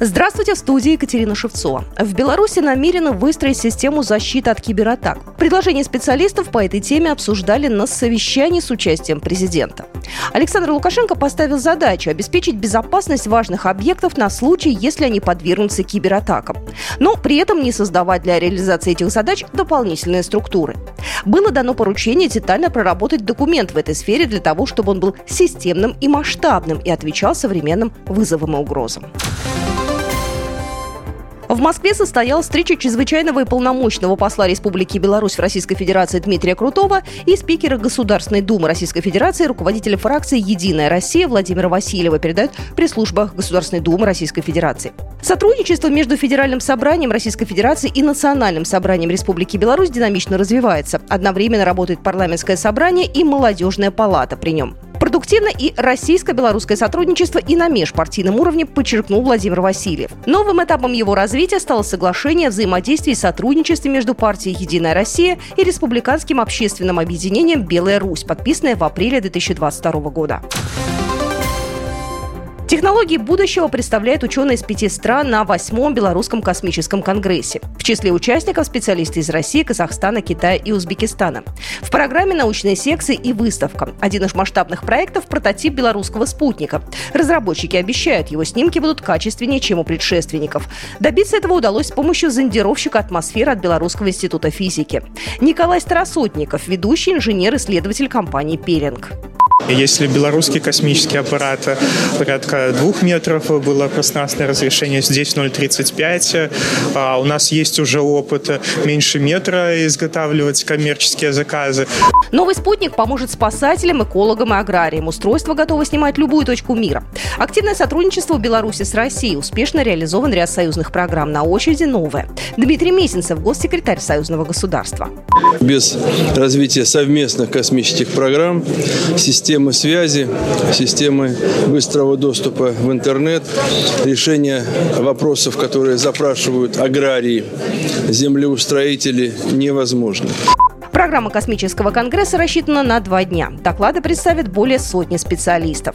Здравствуйте, в студии Екатерина Шевцова. В Беларуси намерены выстроить систему защиты от кибератак. Предложения специалистов по этой теме обсуждали на совещании с участием президента. Александр Лукашенко поставил задачу обеспечить безопасность важных объектов на случай, если они подвергнутся кибератакам. Но при этом не создавать для реализации этих задач дополнительные структуры. Было дано поручение детально проработать документ в этой сфере для того, чтобы он был системным и масштабным и отвечал современным вызовам и угрозам. В Москве состоялась встреча чрезвычайного и полномочного посла Республики Беларусь в Российской Федерации Дмитрия Крутого и спикера Государственной Думы Российской Федерации, руководителя фракции «Единая Россия» Владимира Васильева, передает пресс-служба Государственной Думы Российской Федерации. Сотрудничество между Федеральным собранием Российской Федерации и Национальным собранием Республики Беларусь динамично развивается. Одновременно работает парламентское собрание и молодежная палата при нем. Продуктивно и российско-белорусское сотрудничество и на межпартийном уровне, подчеркнул Владимир Васильев. Новым этапом его развития стало соглашение о взаимодействии и сотрудничестве между партией «Единая Россия» и республиканским общественным объединением «Белая Русь», подписанное в апреле 2022 года. Технологии будущего представляют ученые из пяти стран на восьмом Белорусском космическом конгрессе. В числе участников специалисты из России, Казахстана, Китая и Узбекистана. В программе научные секции и выставка. Один из масштабных проектов – прототип белорусского спутника. Разработчики обещают, его снимки будут качественнее, чем у предшественников. Добиться этого удалось с помощью зондировщика атмосферы от Белорусского института физики. Николай Старосотников, ведущий инженер-исследователь компании «Пелинг». Если белорусский космический аппарат порядка двух метров было пространственное разрешение, здесь 0,35. А у нас есть уже опыт меньше метра изготавливать коммерческие заказы. Новый спутник поможет спасателям, экологам и аграриям. Устройство готово снимать любую точку мира. Активное сотрудничество в Беларуси с Россией. Успешно реализован ряд союзных программ. На очереди новое. Дмитрий Месенцев, госсекретарь Союзного государства. Без развития совместных космических программ, систем системы связи, системы быстрого доступа в интернет, решение вопросов, которые запрашивают аграрии, землеустроители, невозможно. Программа космического конгресса рассчитана на два дня. Доклады представят более сотни специалистов.